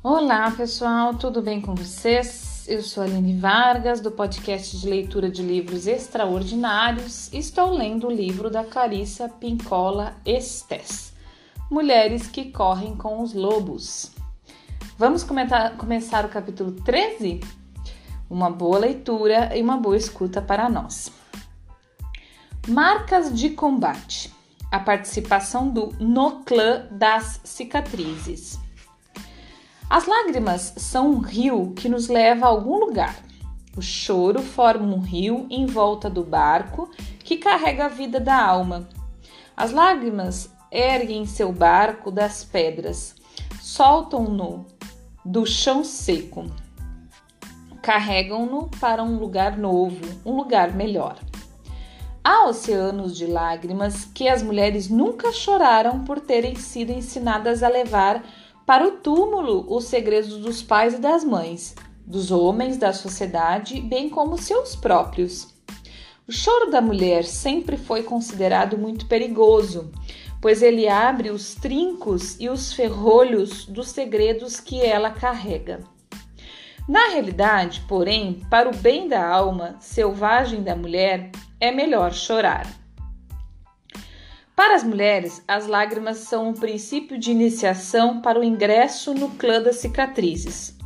Olá, pessoal, tudo bem com vocês? Eu sou a Aline Vargas, do podcast de leitura de livros extraordinários. Estou lendo o livro da Clarissa Pincola Estes, Mulheres que Correm com os Lobos. Vamos comentar, começar o capítulo 13? Uma boa leitura e uma boa escuta para nós. Marcas de combate. A participação do No Clã das Cicatrizes. As lágrimas são um rio que nos leva a algum lugar. O choro forma um rio em volta do barco que carrega a vida da alma. As lágrimas erguem seu barco das pedras, soltam-no do chão seco, carregam-no para um lugar novo, um lugar melhor. Há oceanos de lágrimas que as mulheres nunca choraram por terem sido ensinadas a levar para o túmulo os segredos dos pais e das mães, dos homens da sociedade, bem como seus próprios. O choro da mulher sempre foi considerado muito perigoso, pois ele abre os trincos e os ferrolhos dos segredos que ela carrega. Na realidade, porém, para o bem da alma selvagem da mulher, é melhor chorar. Para as mulheres, as lágrimas são um princípio de iniciação para o ingresso no clã das cicatrizes.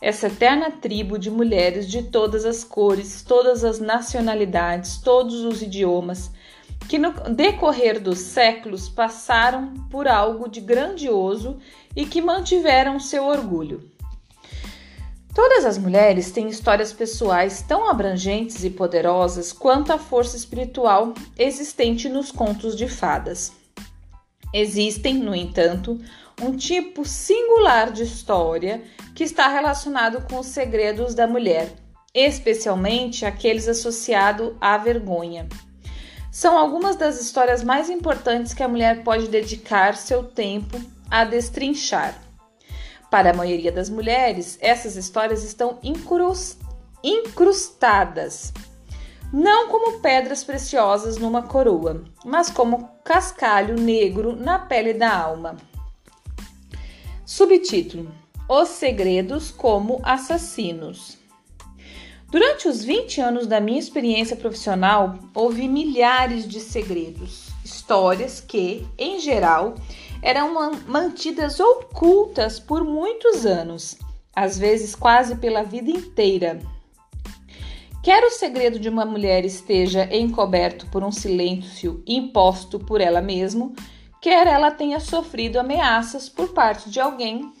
Essa eterna tribo de mulheres de todas as cores, todas as nacionalidades, todos os idiomas, que no decorrer dos séculos passaram por algo de grandioso e que mantiveram seu orgulho. Todas as mulheres têm histórias pessoais tão abrangentes e poderosas quanto a força espiritual existente nos contos de fadas. Existem, no entanto, um tipo singular de história que está relacionado com os segredos da mulher, especialmente aqueles associados à vergonha. São algumas das histórias mais importantes que a mulher pode dedicar seu tempo a destrinchar. Para a maioria das mulheres, essas histórias estão incrustadas, não como pedras preciosas numa coroa, mas como cascalho negro na pele da alma. Subtítulo: Os segredos como assassinos. Durante os 20 anos da minha experiência profissional, ouvi milhares de segredos, histórias que, em geral, eram mantidas ocultas por muitos anos, às vezes quase pela vida inteira. Quer o segredo de uma mulher esteja encoberto por um silêncio imposto por ela mesma, quer ela tenha sofrido ameaças por parte de alguém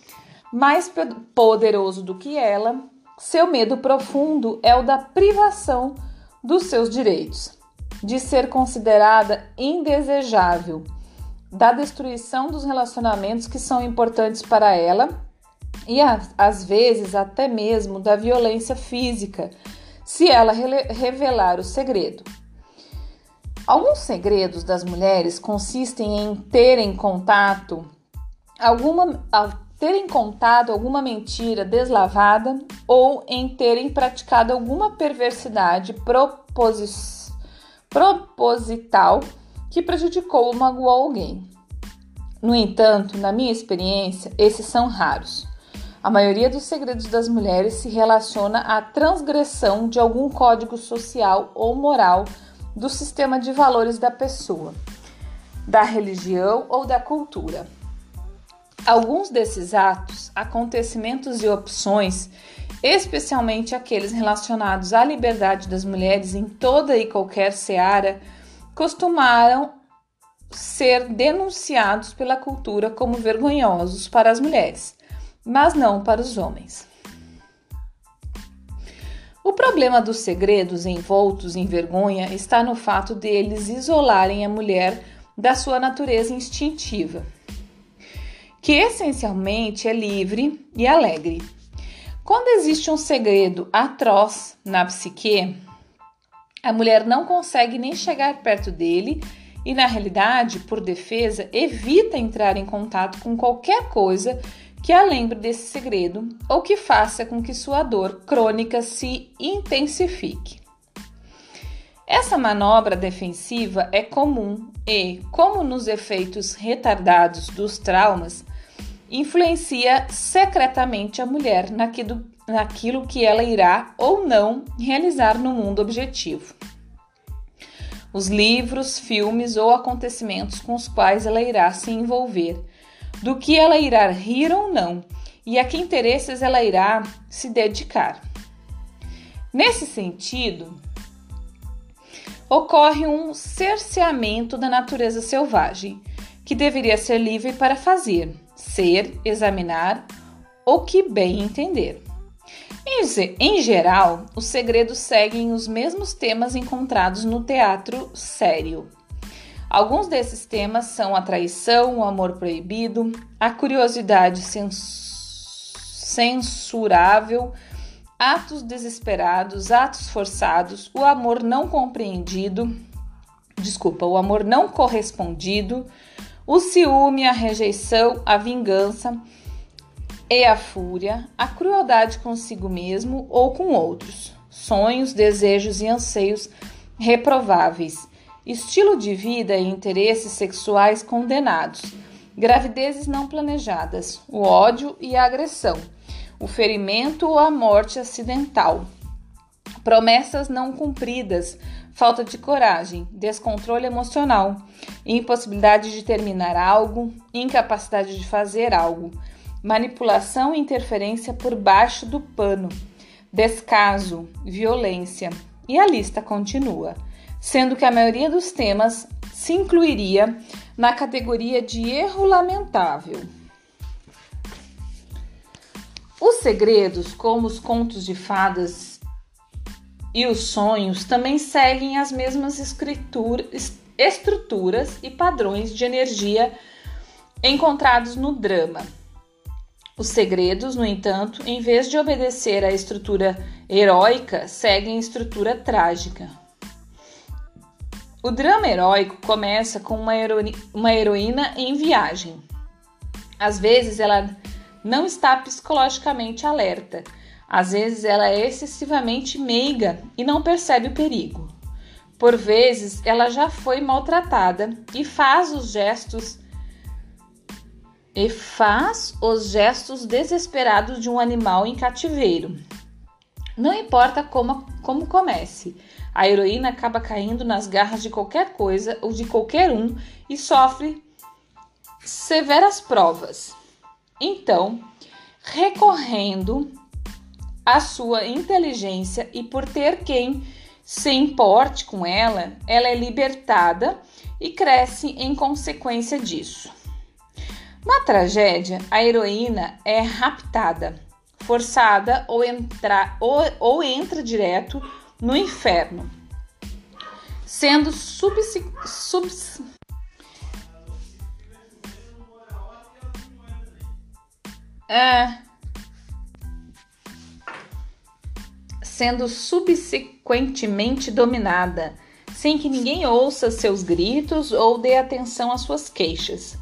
mais poderoso do que ela, seu medo profundo é o da privação dos seus direitos, de ser considerada indesejável da destruição dos relacionamentos que são importantes para ela e às vezes até mesmo da violência física, se ela revelar o segredo. Alguns segredos das mulheres consistem em terem contato alguma terem contado alguma mentira deslavada ou em terem praticado alguma perversidade proposital que prejudicou ou magoou alguém. No entanto, na minha experiência, esses são raros. A maioria dos segredos das mulheres se relaciona à transgressão de algum código social ou moral do sistema de valores da pessoa, da religião ou da cultura. Alguns desses atos, acontecimentos e opções, especialmente aqueles relacionados à liberdade das mulheres em toda e qualquer seara, costumaram ser denunciados pela cultura como vergonhosos para as mulheres, mas não para os homens. O problema dos segredos envoltos em vergonha está no fato deles isolarem a mulher da sua natureza instintiva, que essencialmente é livre e alegre. Quando existe um segredo atroz na psique, a mulher não consegue nem chegar perto dele e, na realidade, por defesa, evita entrar em contato com qualquer coisa que a lembre desse segredo ou que faça com que sua dor crônica se intensifique. Essa manobra defensiva é comum e, como nos efeitos retardados dos traumas, influencia secretamente a mulher naquilo, naquilo que ela irá ou não realizar no mundo objetivo. Os livros, filmes ou acontecimentos com os quais ela irá se envolver, do que ela irá rir ou não e a que interesses ela irá se dedicar. Nesse sentido, ocorre um cerceamento da natureza selvagem, que deveria ser livre para fazer, ser, examinar o que bem entender. Em geral, os segredos seguem os mesmos temas encontrados no teatro sério. Alguns desses temas são a traição, o amor proibido, a curiosidade censurável, atos desesperados, atos forçados, o amor não compreendido, desculpa, o amor não correspondido, o ciúme, a rejeição, a vingança e a fúria, a crueldade consigo mesmo ou com outros, sonhos, desejos e anseios reprováveis, estilo de vida e interesses sexuais condenados, gravidezes não planejadas, o ódio e a agressão, o ferimento ou a morte acidental, promessas não cumpridas, falta de coragem, descontrole emocional, impossibilidade de terminar algo, incapacidade de fazer algo, manipulação e interferência por baixo do pano, descaso, violência, e a lista continua, sendo que a maioria dos temas se incluiria na categoria de erro lamentável. Os segredos, como os contos de fadas e os sonhos também seguem as mesmas estruturas e padrões de energia encontrados no drama. Os segredos, no entanto, em vez de obedecer à estrutura heróica, seguem a estrutura trágica. O drama heróico começa com uma, uma heroína em viagem. Às vezes ela não está psicologicamente alerta às vezes ela é excessivamente meiga e não percebe o perigo. Por vezes ela já foi maltratada e faz os gestos e faz os gestos desesperados de um animal em cativeiro. Não importa como, como comece, a heroína acaba caindo nas garras de qualquer coisa ou de qualquer um e sofre severas provas. Então, recorrendo a sua inteligência e por ter quem se importe com ela, ela é libertada e cresce em consequência disso. Na tragédia, a heroína é raptada, forçada ou, entra, ou, ou entra direto no inferno, sendo subs, subs, é, sendo subsequentemente dominada, sem que ninguém ouça seus gritos ou dê atenção às suas queixas.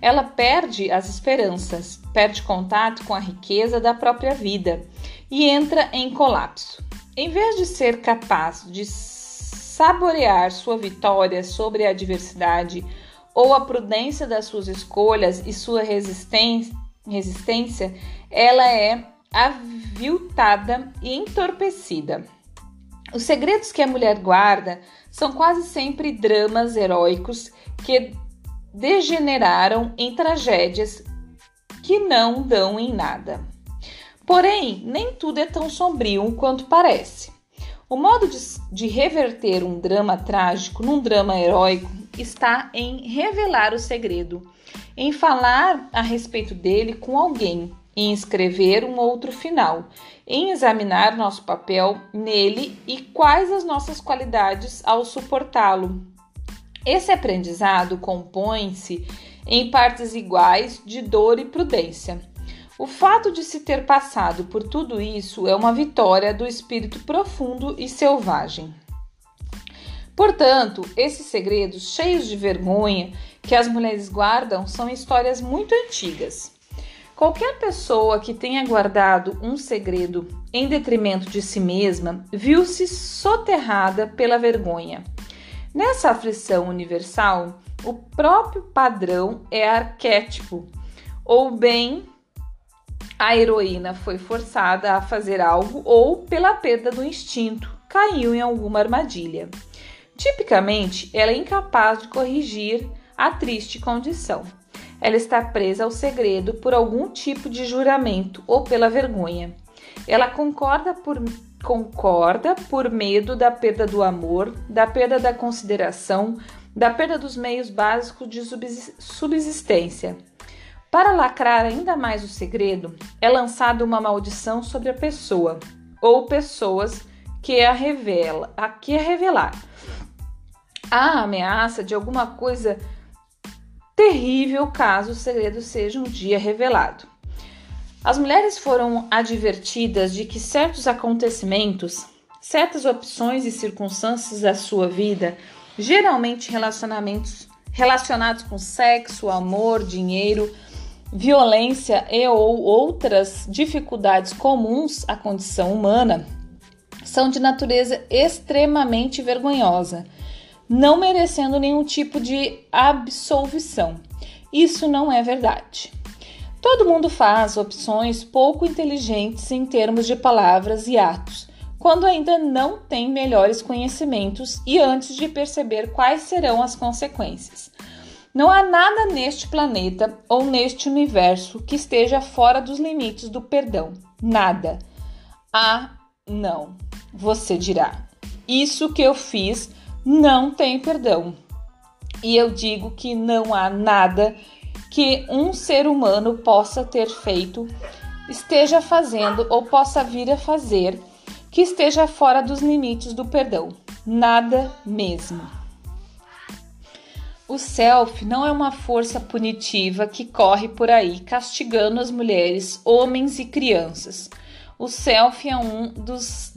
Ela perde as esperanças, perde contato com a riqueza da própria vida e entra em colapso. Em vez de ser capaz de saborear sua vitória sobre a adversidade ou a prudência das suas escolhas e sua resistência, ela é aviltada e entorpecida. Os segredos que a mulher guarda são quase sempre dramas heróicos que degeneraram em tragédias que não dão em nada. Porém, nem tudo é tão sombrio quanto parece. O modo de, de, reverter um drama trágico num drama heróico está em revelar o segredo, em falar a respeito dele com alguém, em escrever um outro final, em examinar nosso papel nele e quais as nossas qualidades ao suportá-lo. Esse aprendizado compõe-se em partes iguais de dor e prudência. O fato de se ter passado por tudo isso é uma vitória do espírito profundo e selvagem. Portanto, esses segredos cheios de vergonha que as mulheres guardam são histórias muito antigas. Qualquer pessoa que tenha guardado um segredo em detrimento de si mesma viu-se soterrada pela vergonha. Nessa aflição universal, o próprio padrão é arquétipo, ou bem a heroína foi forçada a fazer algo ou pela perda do instinto, caiu em alguma armadilha. Tipicamente, ela é incapaz de corrigir a triste condição. Ela está presa ao segredo por algum tipo de juramento ou pela vergonha. Ela concorda por, concorda por medo da perda do amor, da perda da consideração, da perda dos meios básicos de subsistência. Para lacrar ainda mais o segredo, é lançada uma maldição sobre a pessoa ou pessoas que a revela, a que a revelar. A ameaça de alguma coisa terrível caso o segredo seja um dia revelado. As mulheres foram advertidas de que certos acontecimentos, certas opções e circunstâncias da sua vida, geralmente relacionamentos relacionados com sexo, amor, dinheiro, violência e ou outras dificuldades comuns à condição humana, são de natureza extremamente vergonhosa, não merecendo nenhum tipo de absolvição. Isso não é verdade. Todo mundo faz opções pouco inteligentes em termos de palavras e atos, quando ainda não tem melhores conhecimentos e antes de perceber quais serão as consequências. Não há nada neste planeta ou neste universo que esteja fora dos limites do perdão. Nada. Ah, não. Você dirá. Isso que eu fiz não tem perdão. E eu digo que não há nada que um ser humano possa ter feito, esteja fazendo ou possa vir a fazer que esteja fora dos limites do perdão. Nada mesmo. O self não é uma força punitiva que corre por aí castigando as mulheres, homens e crianças. O self é um dos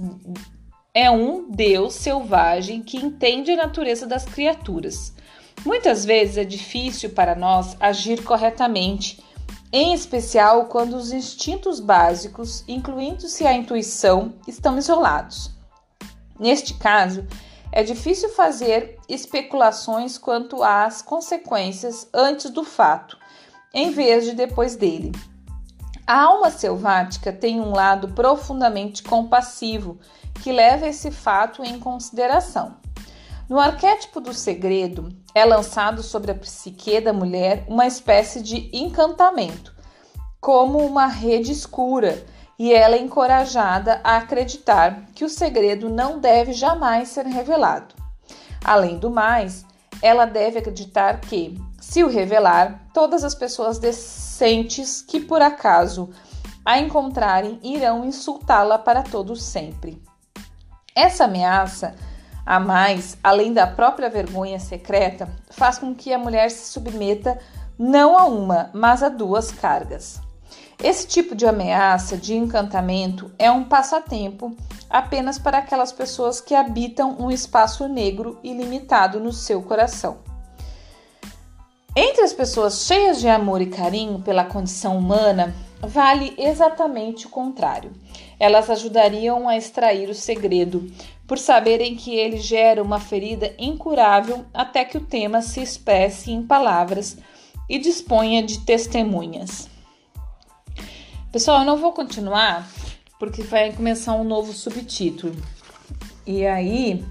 é um Deus selvagem que entende a natureza das criaturas. Muitas vezes é difícil para nós agir corretamente, em especial quando os instintos básicos, incluindo-se a intuição, estão isolados. Neste caso, é difícil fazer especulações quanto às consequências antes do fato, em vez de depois dele. A alma selvática tem um lado profundamente compassivo que leva esse fato em consideração. No arquétipo do segredo, é lançado sobre a psique da mulher uma espécie de encantamento, como uma rede escura, e ela é encorajada a acreditar que o segredo não deve jamais ser revelado. Além do mais, ela deve acreditar que, se o revelar, todas as pessoas decentes que por acaso a encontrarem irão insultá-la para todo sempre. Essa ameaça a mais, além da própria vergonha secreta, faz com que a mulher se submeta não a uma, mas a duas cargas. Esse tipo de ameaça, de encantamento, é um passatempo apenas para aquelas pessoas que habitam um espaço negro ilimitado no seu coração. Entre as pessoas cheias de amor e carinho pela condição humana, vale exatamente o contrário. Elas ajudariam a extrair o segredo, por saberem que ele gera uma ferida incurável até que o tema se expresse em palavras e disponha de testemunhas. Pessoal, eu não vou continuar porque vai começar um novo subtítulo. E aí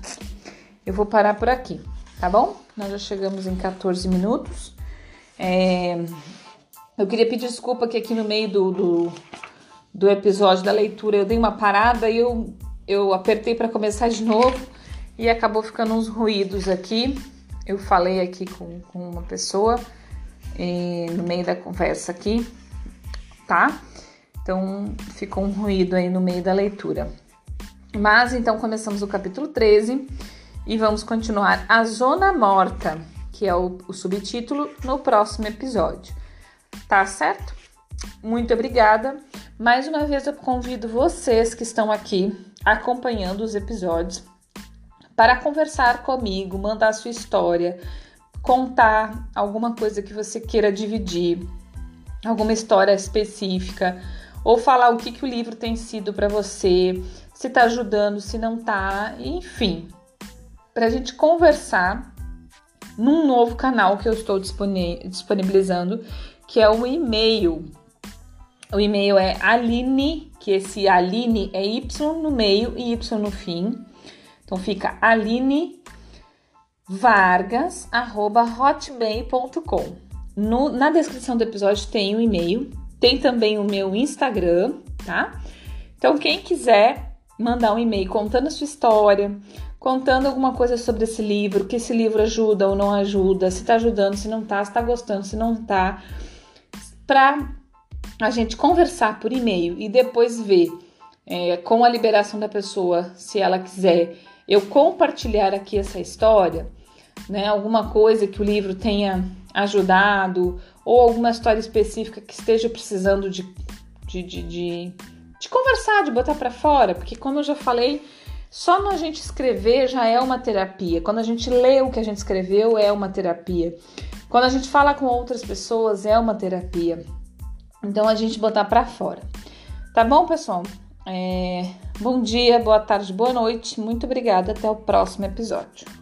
eu vou parar por aqui, tá bom? Nós já chegamos em 14 minutos. É, eu queria pedir desculpa que aqui no meio do, do, do episódio da leitura eu dei uma parada e eu eu apertei para começar de novo e acabou ficando uns ruídos aqui. Eu falei aqui com, com uma pessoa e, no meio da conversa aqui, tá? Então ficou um ruído aí no meio da leitura. Mas então começamos o capítulo 13 e vamos continuar a Zona Morta, que é o, o subtítulo, no próximo episódio. Tá certo? Muito obrigada. Mais uma vez eu convido vocês que estão aqui acompanhando os episódios para conversar comigo, mandar sua história, contar alguma coisa que você queira dividir, alguma história específica, ou falar o que, que o livro tem sido para você, se está ajudando, se não está, enfim, para a gente conversar num novo canal que eu estou disponibilizando que é o e-mail. O e-mail é Aline, que esse Aline é Y no meio e Y no fim. Então fica Aline vargas@hotmail.com. Na descrição do episódio tem o um e-mail, tem também o meu Instagram, tá? Então quem quiser mandar um e-mail contando a sua história, contando alguma coisa sobre esse livro, que esse livro ajuda ou não ajuda, se tá ajudando, se não tá, se tá gostando, se não tá, pra a gente conversar por e-mail e depois ver é, com a liberação da pessoa, se ela quiser, eu compartilhar aqui essa história, né? Alguma coisa que o livro tenha ajudado ou alguma história específica que esteja precisando de, de, de, de, de conversar, de botar para fora, porque como eu já falei, só na gente escrever já é uma terapia. Quando a gente lê o que a gente escreveu é uma terapia. Quando a gente fala com outras pessoas é uma terapia. Então a gente botar para fora. Tá bom, pessoal? É... Bom dia, boa tarde, boa noite. Muito obrigada. Até o próximo episódio.